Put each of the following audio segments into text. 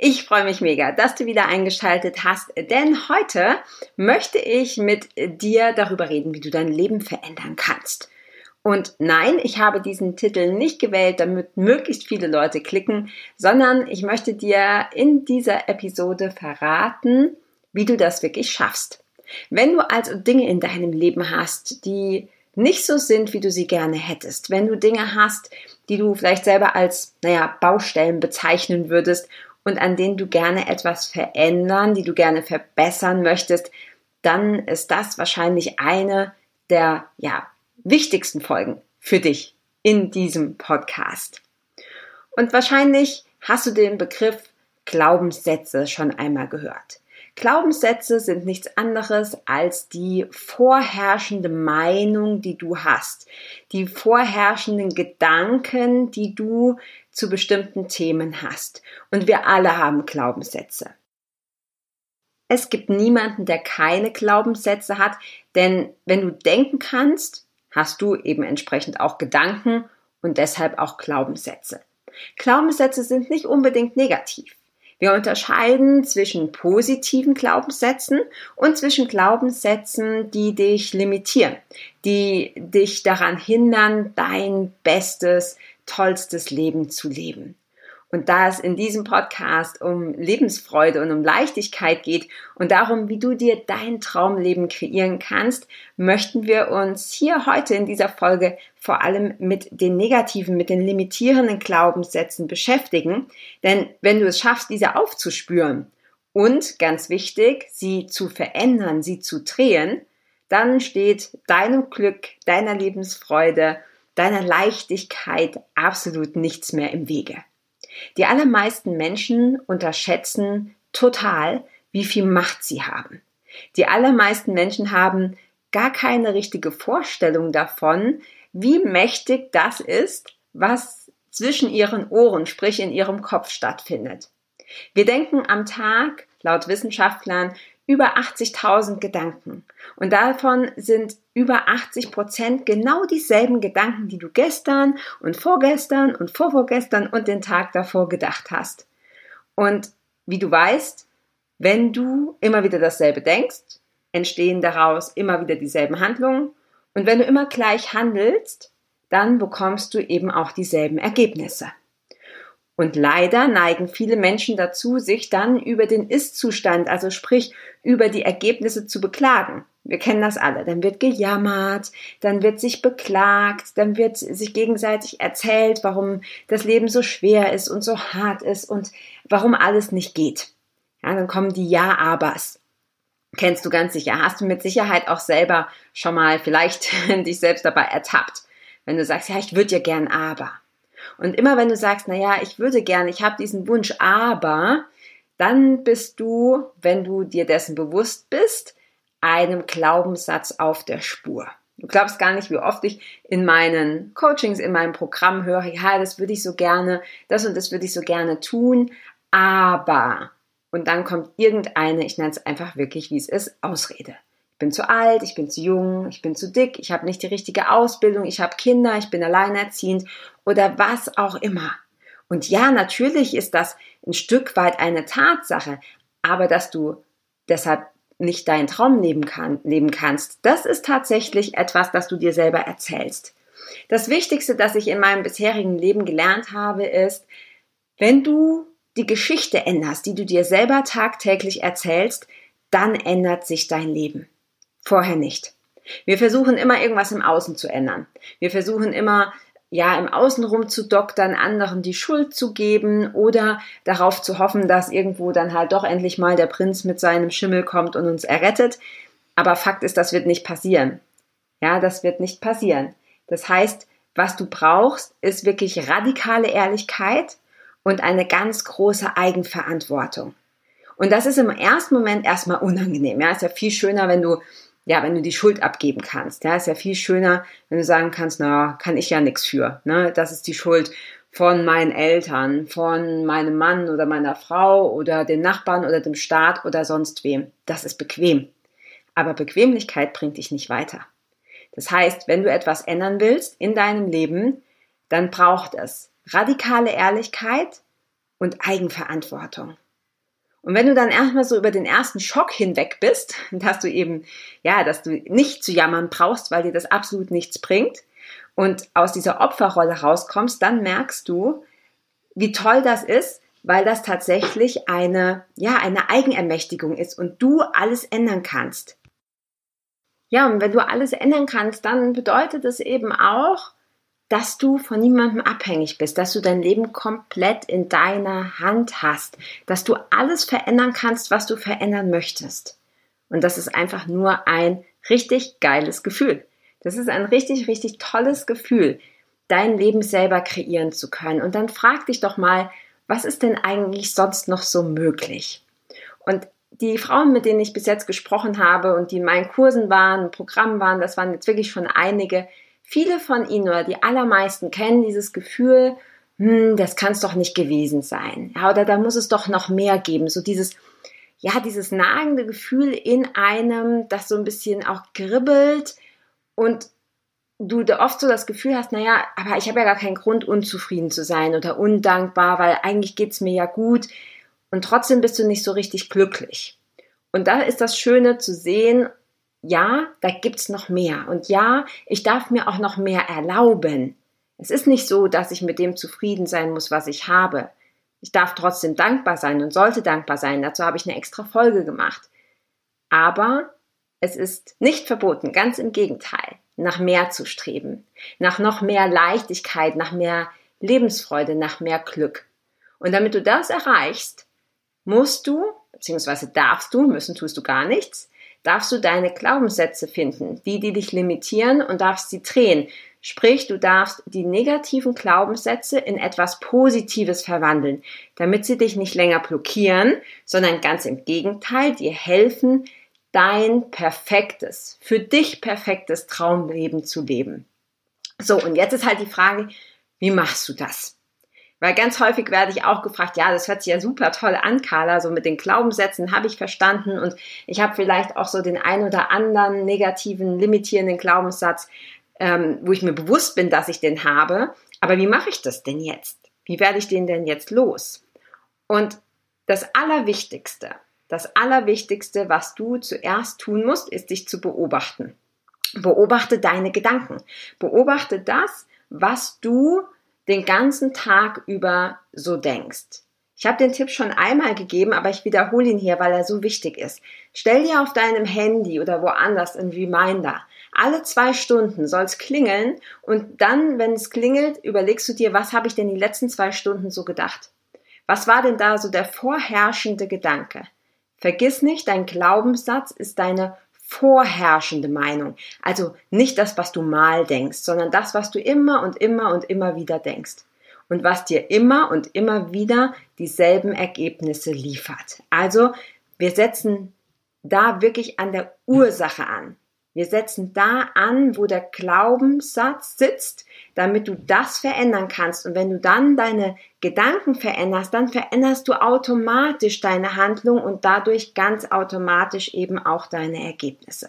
Ich freue mich mega, dass du wieder eingeschaltet hast, denn heute möchte ich mit dir darüber reden, wie du dein Leben verändern kannst. Und nein, ich habe diesen Titel nicht gewählt, damit möglichst viele Leute klicken, sondern ich möchte dir in dieser Episode verraten, wie du das wirklich schaffst. Wenn du also Dinge in deinem Leben hast, die nicht so sind, wie du sie gerne hättest, wenn du Dinge hast, die du vielleicht selber als, naja, Baustellen bezeichnen würdest und an denen du gerne etwas verändern, die du gerne verbessern möchtest, dann ist das wahrscheinlich eine der ja, wichtigsten Folgen für dich in diesem Podcast. Und wahrscheinlich hast du den Begriff Glaubenssätze schon einmal gehört. Glaubenssätze sind nichts anderes als die vorherrschende Meinung, die du hast, die vorherrschenden Gedanken, die du zu bestimmten Themen hast. Und wir alle haben Glaubenssätze. Es gibt niemanden, der keine Glaubenssätze hat, denn wenn du denken kannst, hast du eben entsprechend auch Gedanken und deshalb auch Glaubenssätze. Glaubenssätze sind nicht unbedingt negativ. Wir unterscheiden zwischen positiven Glaubenssätzen und zwischen Glaubenssätzen, die dich limitieren, die dich daran hindern, dein bestes, tollstes Leben zu leben. Und da es in diesem Podcast um Lebensfreude und um Leichtigkeit geht und darum, wie du dir dein Traumleben kreieren kannst, möchten wir uns hier heute in dieser Folge vor allem mit den negativen, mit den limitierenden Glaubenssätzen beschäftigen. Denn wenn du es schaffst, diese aufzuspüren und ganz wichtig, sie zu verändern, sie zu drehen, dann steht deinem Glück, deiner Lebensfreude, deiner Leichtigkeit absolut nichts mehr im Wege. Die allermeisten Menschen unterschätzen total, wie viel Macht sie haben. Die allermeisten Menschen haben gar keine richtige Vorstellung davon, wie mächtig das ist, was zwischen ihren Ohren, sprich in ihrem Kopf stattfindet. Wir denken am Tag, laut Wissenschaftlern, über 80.000 Gedanken. Und davon sind über 80 Prozent genau dieselben Gedanken, die du gestern und vorgestern und vorvorgestern und den Tag davor gedacht hast. Und wie du weißt, wenn du immer wieder dasselbe denkst, entstehen daraus immer wieder dieselben Handlungen. Und wenn du immer gleich handelst, dann bekommst du eben auch dieselben Ergebnisse. Und leider neigen viele Menschen dazu, sich dann über den Ist-Zustand, also sprich über die Ergebnisse zu beklagen. Wir kennen das alle. Dann wird gejammert, dann wird sich beklagt, dann wird sich gegenseitig erzählt, warum das Leben so schwer ist und so hart ist und warum alles nicht geht. Ja, dann kommen die Ja-Abers. Kennst du ganz sicher. Hast du mit Sicherheit auch selber schon mal vielleicht dich selbst dabei ertappt. Wenn du sagst, ja, ich würde ja gern aber. Und immer wenn du sagst, na ja, ich würde gerne, ich habe diesen Wunsch, aber, dann bist du, wenn du dir dessen bewusst bist, einem Glaubenssatz auf der Spur. Du glaubst gar nicht, wie oft ich in meinen Coachings, in meinem Programm höre, ja, das würde ich so gerne, das und das würde ich so gerne tun, aber, und dann kommt irgendeine, ich nenne es einfach wirklich, wie es ist, Ausrede. Ich bin zu alt, ich bin zu jung, ich bin zu dick, ich habe nicht die richtige Ausbildung, ich habe Kinder, ich bin alleinerziehend oder was auch immer. Und ja, natürlich ist das ein Stück weit eine Tatsache, aber dass du deshalb nicht deinen Traum leben, kann, leben kannst, das ist tatsächlich etwas, das du dir selber erzählst. Das Wichtigste, das ich in meinem bisherigen Leben gelernt habe, ist, wenn du die Geschichte änderst, die du dir selber tagtäglich erzählst, dann ändert sich dein Leben. Vorher nicht. Wir versuchen immer irgendwas im Außen zu ändern. Wir versuchen immer ja im Außen rumzudoktern, anderen die Schuld zu geben oder darauf zu hoffen, dass irgendwo dann halt doch endlich mal der Prinz mit seinem Schimmel kommt und uns errettet. Aber Fakt ist, das wird nicht passieren. Ja, das wird nicht passieren. Das heißt, was du brauchst, ist wirklich radikale Ehrlichkeit und eine ganz große Eigenverantwortung. Und das ist im ersten Moment erstmal unangenehm. Ja, ist ja viel schöner, wenn du, ja, wenn du die Schuld abgeben kannst. Ja, ist ja viel schöner, wenn du sagen kannst, na, kann ich ja nichts für. Ne? Das ist die Schuld von meinen Eltern, von meinem Mann oder meiner Frau oder den Nachbarn oder dem Staat oder sonst wem. Das ist bequem. Aber Bequemlichkeit bringt dich nicht weiter. Das heißt, wenn du etwas ändern willst in deinem Leben, dann braucht es radikale Ehrlichkeit und Eigenverantwortung. Und wenn du dann erstmal so über den ersten Schock hinweg bist, dass du eben, ja, dass du nicht zu jammern brauchst, weil dir das absolut nichts bringt und aus dieser Opferrolle rauskommst, dann merkst du, wie toll das ist, weil das tatsächlich eine, ja, eine Eigenermächtigung ist und du alles ändern kannst. Ja, und wenn du alles ändern kannst, dann bedeutet es eben auch, dass du von niemandem abhängig bist, dass du dein Leben komplett in deiner Hand hast, dass du alles verändern kannst, was du verändern möchtest. Und das ist einfach nur ein richtig geiles Gefühl. Das ist ein richtig, richtig tolles Gefühl, dein Leben selber kreieren zu können. Und dann frag dich doch mal, was ist denn eigentlich sonst noch so möglich? Und die Frauen, mit denen ich bis jetzt gesprochen habe und die in meinen Kursen waren, Programmen waren, das waren jetzt wirklich schon einige, Viele von Ihnen oder die allermeisten kennen dieses Gefühl, hm, das kann es doch nicht gewesen sein. Ja, oder da muss es doch noch mehr geben. So dieses, ja, dieses nagende Gefühl in einem, das so ein bisschen auch kribbelt und du oft so das Gefühl hast, naja, aber ich habe ja gar keinen Grund, unzufrieden zu sein oder undankbar, weil eigentlich geht es mir ja gut und trotzdem bist du nicht so richtig glücklich. Und da ist das Schöne zu sehen, ja, da gibt's noch mehr. Und ja, ich darf mir auch noch mehr erlauben. Es ist nicht so, dass ich mit dem zufrieden sein muss, was ich habe. Ich darf trotzdem dankbar sein und sollte dankbar sein. Dazu habe ich eine extra Folge gemacht. Aber es ist nicht verboten, ganz im Gegenteil, nach mehr zu streben, nach noch mehr Leichtigkeit, nach mehr Lebensfreude, nach mehr Glück. Und damit du das erreichst, musst du, beziehungsweise darfst du, müssen tust du gar nichts, darfst du deine Glaubenssätze finden, die, die dich limitieren und darfst sie drehen. Sprich, du darfst die negativen Glaubenssätze in etwas Positives verwandeln, damit sie dich nicht länger blockieren, sondern ganz im Gegenteil dir helfen, dein perfektes, für dich perfektes Traumleben zu leben. So, und jetzt ist halt die Frage, wie machst du das? Weil ganz häufig werde ich auch gefragt, ja, das hört sich ja super toll an, Carla, so mit den Glaubenssätzen habe ich verstanden und ich habe vielleicht auch so den ein oder anderen negativen, limitierenden Glaubenssatz, ähm, wo ich mir bewusst bin, dass ich den habe. Aber wie mache ich das denn jetzt? Wie werde ich den denn jetzt los? Und das Allerwichtigste, das Allerwichtigste, was du zuerst tun musst, ist dich zu beobachten. Beobachte deine Gedanken. Beobachte das, was du den ganzen Tag über so denkst. Ich habe den Tipp schon einmal gegeben, aber ich wiederhole ihn hier, weil er so wichtig ist. Stell dir auf deinem Handy oder woanders ein Reminder. Alle zwei Stunden soll es klingeln und dann, wenn es klingelt, überlegst du dir, was habe ich denn die letzten zwei Stunden so gedacht? Was war denn da so der vorherrschende Gedanke? Vergiss nicht, dein Glaubenssatz ist deine vorherrschende Meinung. Also nicht das, was du mal denkst, sondern das, was du immer und immer und immer wieder denkst. Und was dir immer und immer wieder dieselben Ergebnisse liefert. Also wir setzen da wirklich an der Ursache an. Wir setzen da an, wo der Glaubenssatz sitzt, damit du das verändern kannst. Und wenn du dann deine Gedanken veränderst, dann veränderst du automatisch deine Handlung und dadurch ganz automatisch eben auch deine Ergebnisse.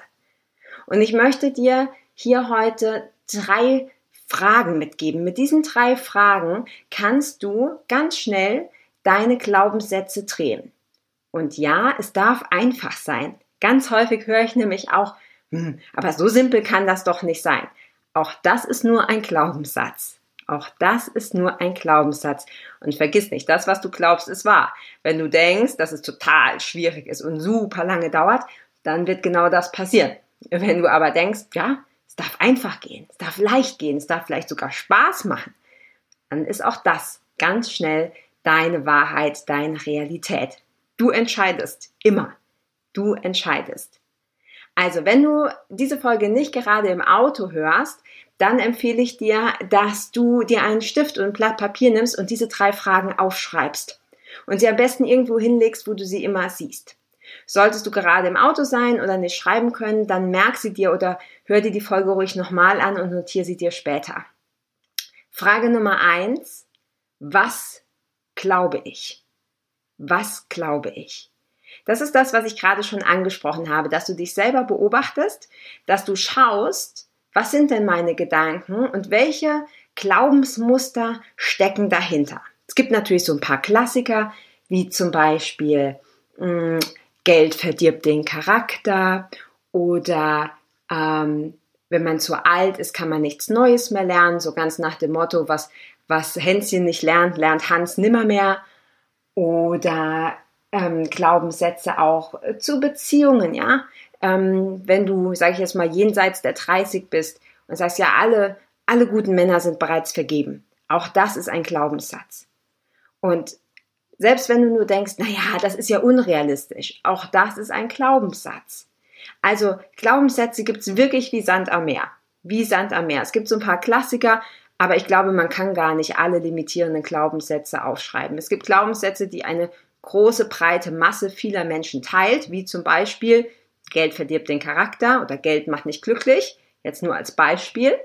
Und ich möchte dir hier heute drei Fragen mitgeben. Mit diesen drei Fragen kannst du ganz schnell deine Glaubenssätze drehen. Und ja, es darf einfach sein. Ganz häufig höre ich nämlich auch, hm, aber so simpel kann das doch nicht sein. Auch das ist nur ein Glaubenssatz. Auch das ist nur ein Glaubenssatz. Und vergiss nicht, das, was du glaubst, ist wahr. Wenn du denkst, dass es total schwierig ist und super lange dauert, dann wird genau das passieren. Wenn du aber denkst, ja, es darf einfach gehen, es darf leicht gehen, es darf vielleicht sogar Spaß machen, dann ist auch das ganz schnell deine Wahrheit, deine Realität. Du entscheidest immer. Du entscheidest. Also, wenn du diese Folge nicht gerade im Auto hörst, dann empfehle ich dir, dass du dir einen Stift und ein Blatt Papier nimmst und diese drei Fragen aufschreibst. und sie am besten irgendwo hinlegst, wo du sie immer siehst. Solltest du gerade im Auto sein oder nicht schreiben können, dann merk sie dir oder hör dir die Folge ruhig nochmal an und notiere sie dir später. Frage Nummer eins. Was glaube ich? Was glaube ich? Das ist das, was ich gerade schon angesprochen habe, dass du dich selber beobachtest, dass du schaust, was sind denn meine Gedanken und welche Glaubensmuster stecken dahinter. Es gibt natürlich so ein paar Klassiker, wie zum Beispiel mh, hm, Geld verdirbt den Charakter oder ähm, wenn man zu alt ist, kann man nichts Neues mehr lernen, so ganz nach dem Motto, was, was Hänschen nicht lernt, lernt Hans nimmermehr. Oder ähm, Glaubenssätze auch äh, zu Beziehungen, ja. Ähm, wenn du, sage ich jetzt mal, jenseits der 30 bist und sagst, ja, alle, alle guten Männer sind bereits vergeben. Auch das ist ein Glaubenssatz. Und selbst wenn du nur denkst, naja, das ist ja unrealistisch, auch das ist ein Glaubenssatz. Also Glaubenssätze gibt's wirklich wie Sand am Meer. Wie Sand am Meer. Es gibt so ein paar Klassiker, aber ich glaube, man kann gar nicht alle limitierenden Glaubenssätze aufschreiben. Es gibt Glaubenssätze, die eine große, breite Masse vieler Menschen teilt, wie zum Beispiel Geld verdirbt den Charakter oder Geld macht nicht glücklich, jetzt nur als Beispiel.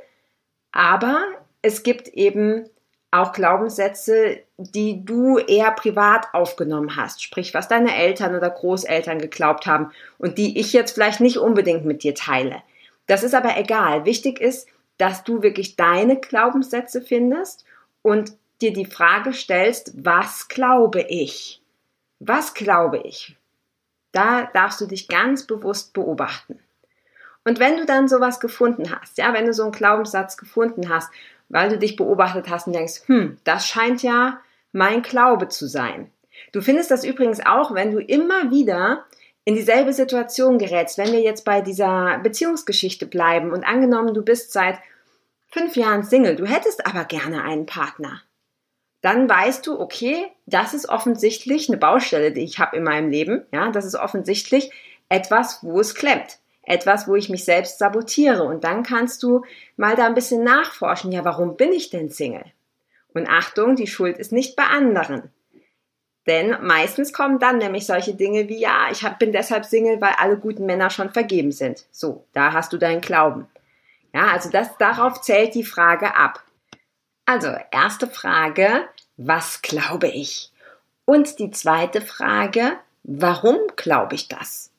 Aber es gibt eben auch Glaubenssätze, die du eher privat aufgenommen hast, sprich was deine Eltern oder Großeltern geglaubt haben und die ich jetzt vielleicht nicht unbedingt mit dir teile. Das ist aber egal. Wichtig ist, dass du wirklich deine Glaubenssätze findest und dir die Frage stellst, was glaube ich? Was glaube ich? Da darfst du dich ganz bewusst beobachten. Und wenn du dann sowas gefunden hast, ja, wenn du so einen Glaubenssatz gefunden hast weil du dich beobachtet hast und denkst, hm, das scheint ja mein Glaube zu sein. Du findest das übrigens auch, wenn du immer wieder in dieselbe Situation gerätst, wenn wir jetzt bei dieser Beziehungsgeschichte bleiben und angenommen, du bist seit fünf Jahren Single, du hättest aber gerne einen Partner. Dann weißt du, okay, das ist offensichtlich eine Baustelle, die ich habe in meinem Leben. Ja, das ist offensichtlich etwas, wo es klemmt etwas, wo ich mich selbst sabotiere. Und dann kannst du mal da ein bisschen nachforschen. Ja, warum bin ich denn Single? Und Achtung, die Schuld ist nicht bei anderen. Denn meistens kommen dann nämlich solche Dinge wie, ja, ich bin deshalb Single, weil alle guten Männer schon vergeben sind. So, da hast du deinen Glauben. Ja, also das, darauf zählt die Frage ab. Also, erste Frage, was glaube ich? Und die zweite Frage, warum glaube ich das?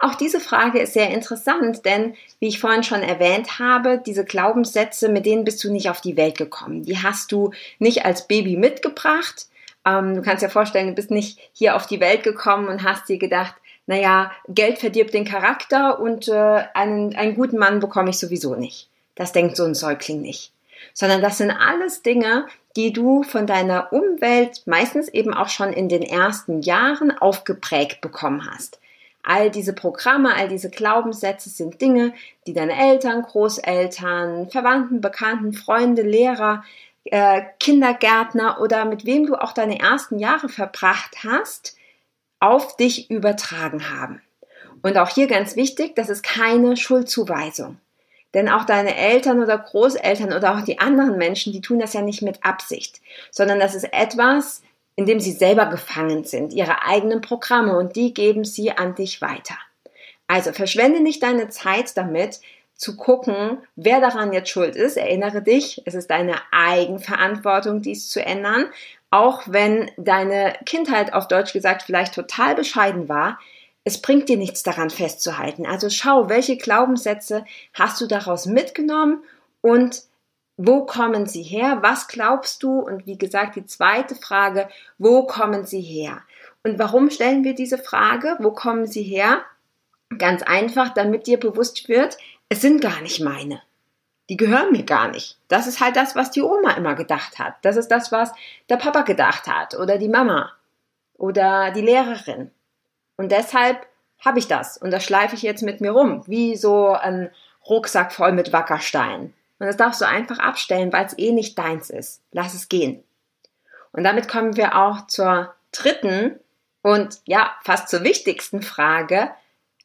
Auch diese Frage ist sehr interessant, denn wie ich vorhin schon erwähnt habe, diese Glaubenssätze, mit denen bist du nicht auf die Welt gekommen. Die hast du nicht als Baby mitgebracht. Ähm, du kannst dir vorstellen, du bist nicht hier auf die Welt gekommen und hast dir gedacht, naja, Geld verdirbt den Charakter und äh, einen, einen guten Mann bekomme ich sowieso nicht. Das denkt so ein Säugling nicht. Sondern das sind alles Dinge, die du von deiner Umwelt meistens eben auch schon in den ersten Jahren aufgeprägt bekommen hast. All diese Programme, all diese Glaubenssätze sind Dinge, die deine Eltern, Großeltern, Verwandten, Bekannten, Freunde, Lehrer, äh, Kindergärtner oder mit wem du auch deine ersten Jahre verbracht hast, auf dich übertragen haben. Und auch hier ganz wichtig, das ist keine Schuldzuweisung. Denn auch deine Eltern oder Großeltern oder auch die anderen Menschen, die tun das ja nicht mit Absicht, sondern das ist etwas, in dem sie selber gefangen sind, ihre eigenen Programme und die geben sie an dich weiter. Also verschwende nicht deine Zeit damit, zu gucken, wer daran jetzt schuld ist. Erinnere dich, es ist deine Eigenverantwortung, dies zu ändern. Auch wenn deine Kindheit auf Deutsch gesagt vielleicht total bescheiden war, es bringt dir nichts daran festzuhalten. Also schau, welche Glaubenssätze hast du daraus mitgenommen und wo kommen sie her? Was glaubst du? Und wie gesagt, die zweite Frage, wo kommen sie her? Und warum stellen wir diese Frage? Wo kommen sie her? Ganz einfach, damit dir bewusst wird, es sind gar nicht meine. Die gehören mir gar nicht. Das ist halt das, was die Oma immer gedacht hat. Das ist das, was der Papa gedacht hat oder die Mama oder die Lehrerin. Und deshalb habe ich das und das schleife ich jetzt mit mir rum, wie so ein Rucksack voll mit Wackerstein. Und das darfst du einfach abstellen, weil es eh nicht deins ist. Lass es gehen. Und damit kommen wir auch zur dritten und ja, fast zur wichtigsten Frage.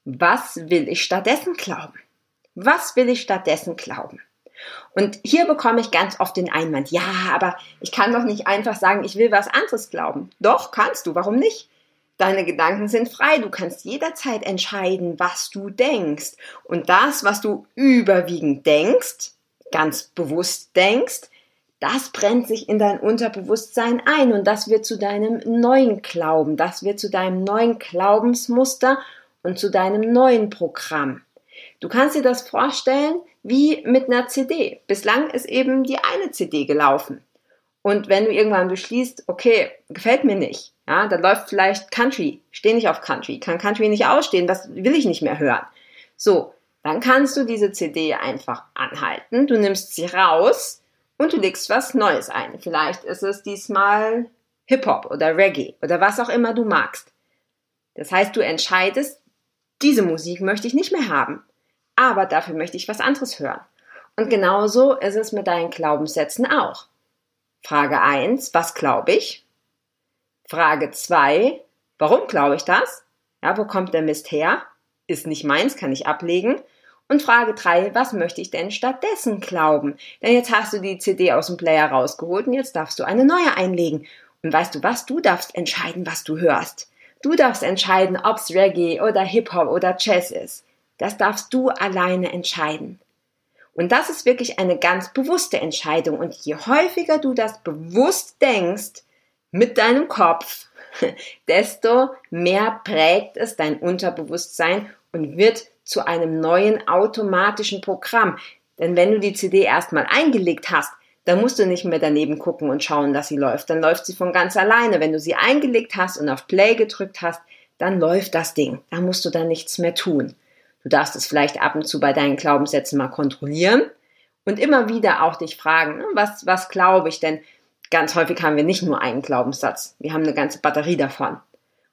Was will ich stattdessen glauben? Was will ich stattdessen glauben? Und hier bekomme ich ganz oft den Einwand, ja, aber ich kann doch nicht einfach sagen, ich will was anderes glauben. Doch, kannst du, warum nicht? Deine Gedanken sind frei, du kannst jederzeit entscheiden, was du denkst. Und das, was du überwiegend denkst, ganz bewusst denkst, das brennt sich in dein Unterbewusstsein ein und das wird zu deinem neuen Glauben, das wird zu deinem neuen Glaubensmuster und zu deinem neuen Programm. Du kannst dir das vorstellen wie mit einer CD. Bislang ist eben die eine CD gelaufen. Und wenn du irgendwann beschließt, okay, gefällt mir nicht, ja, dann läuft vielleicht Country, steh nicht auf Country, kann Country nicht ausstehen, das will ich nicht mehr hören. So, dann kannst du diese CD einfach anhalten, du nimmst sie raus und du legst was Neues ein. Vielleicht ist es diesmal Hip-Hop oder Reggae oder was auch immer du magst. Das heißt, du entscheidest, diese Musik möchte ich nicht mehr haben, aber dafür möchte ich was anderes hören. Und genauso ist es mit deinen Glaubenssätzen auch. Frage 1, was glaube ich? Frage 2, warum glaube ich das? Ja, wo kommt der Mist her? Ist nicht meins, kann ich ablegen. Und Frage 3, was möchte ich denn stattdessen glauben? Denn jetzt hast du die CD aus dem Player rausgeholt und jetzt darfst du eine neue einlegen. Und weißt du was? Du darfst entscheiden, was du hörst. Du darfst entscheiden, ob's Reggae oder Hip-Hop oder Jazz ist. Das darfst du alleine entscheiden. Und das ist wirklich eine ganz bewusste Entscheidung. Und je häufiger du das bewusst denkst mit deinem Kopf, desto mehr prägt es dein Unterbewusstsein und wird zu einem neuen automatischen Programm. Denn wenn du die CD erstmal eingelegt hast, dann musst du nicht mehr daneben gucken und schauen, dass sie läuft. Dann läuft sie von ganz alleine. Wenn du sie eingelegt hast und auf Play gedrückt hast, dann läuft das Ding. Da musst du dann nichts mehr tun. Du darfst es vielleicht ab und zu bei deinen Glaubenssätzen mal kontrollieren und immer wieder auch dich fragen, ne, was, was glaube ich denn? Ganz häufig haben wir nicht nur einen Glaubenssatz, wir haben eine ganze Batterie davon.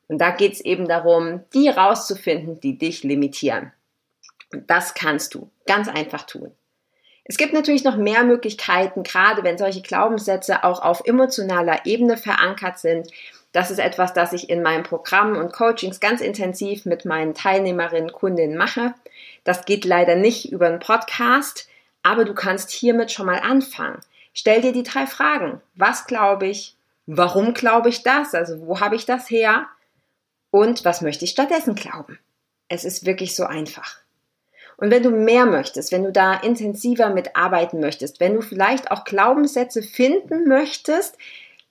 Und da geht es eben darum, die rauszufinden, die dich limitieren. Und das kannst du ganz einfach tun. Es gibt natürlich noch mehr Möglichkeiten, gerade wenn solche Glaubenssätze auch auf emotionaler Ebene verankert sind, das ist etwas, das ich in meinem Programm und Coachings ganz intensiv mit meinen Teilnehmerinnen, Kundinnen mache. Das geht leider nicht über einen Podcast, aber du kannst hiermit schon mal anfangen. Stell dir die drei Fragen. Was glaube ich? Warum glaube ich das? Also wo habe ich das her? Und was möchte ich stattdessen glauben? Es ist wirklich so einfach. Und wenn du mehr möchtest, wenn du da intensiver mitarbeiten möchtest, wenn du vielleicht auch Glaubenssätze finden möchtest,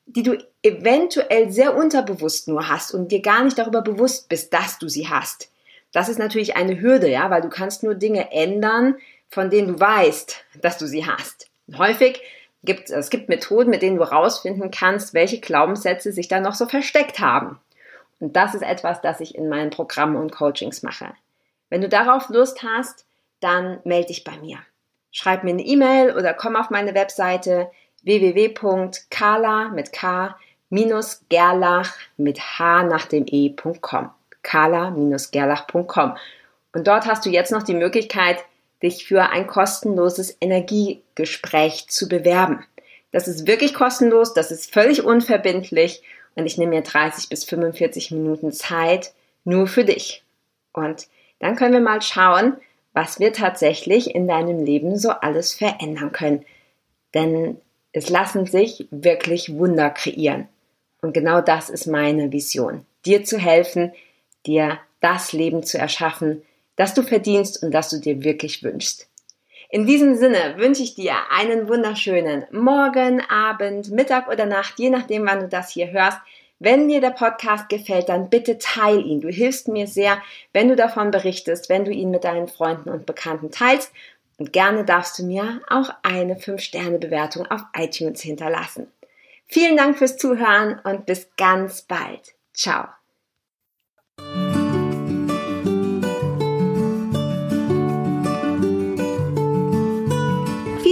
die du eventuell sehr unterbewusst nur hast und dir gar nicht darüber bewusst bist, dass du sie hast. Das ist natürlich eine Hürde, ja, weil du kannst nur Dinge ändern, von denen du weißt, dass du sie hast. Und häufig gibt es gibt Methoden, mit denen du herausfinden kannst, welche Glaubenssätze sich da noch so versteckt haben. Und das ist etwas, das ich in meinen Programmen und Coachings mache. Wenn du darauf Lust hast, dann melde dich bei mir. Schreib mir eine E-Mail oder komm auf meine Webseite www.kala mit K minus gerlach mit H nach dem E.com. kala-gerlach.com. Und dort hast du jetzt noch die Möglichkeit, dich für ein kostenloses Energiegespräch zu bewerben. Das ist wirklich kostenlos, das ist völlig unverbindlich und ich nehme mir 30 bis 45 Minuten Zeit nur für dich. Und dann können wir mal schauen, was wir tatsächlich in deinem Leben so alles verändern können. Denn es lassen sich wirklich Wunder kreieren. Und genau das ist meine Vision. Dir zu helfen, dir das Leben zu erschaffen, das du verdienst und das du dir wirklich wünschst. In diesem Sinne wünsche ich dir einen wunderschönen Morgen, Abend, Mittag oder Nacht, je nachdem, wann du das hier hörst. Wenn dir der Podcast gefällt, dann bitte teil ihn. Du hilfst mir sehr, wenn du davon berichtest, wenn du ihn mit deinen Freunden und Bekannten teilst. Und gerne darfst du mir auch eine 5-Sterne-Bewertung auf iTunes hinterlassen. Vielen Dank fürs Zuhören und bis ganz bald. Ciao.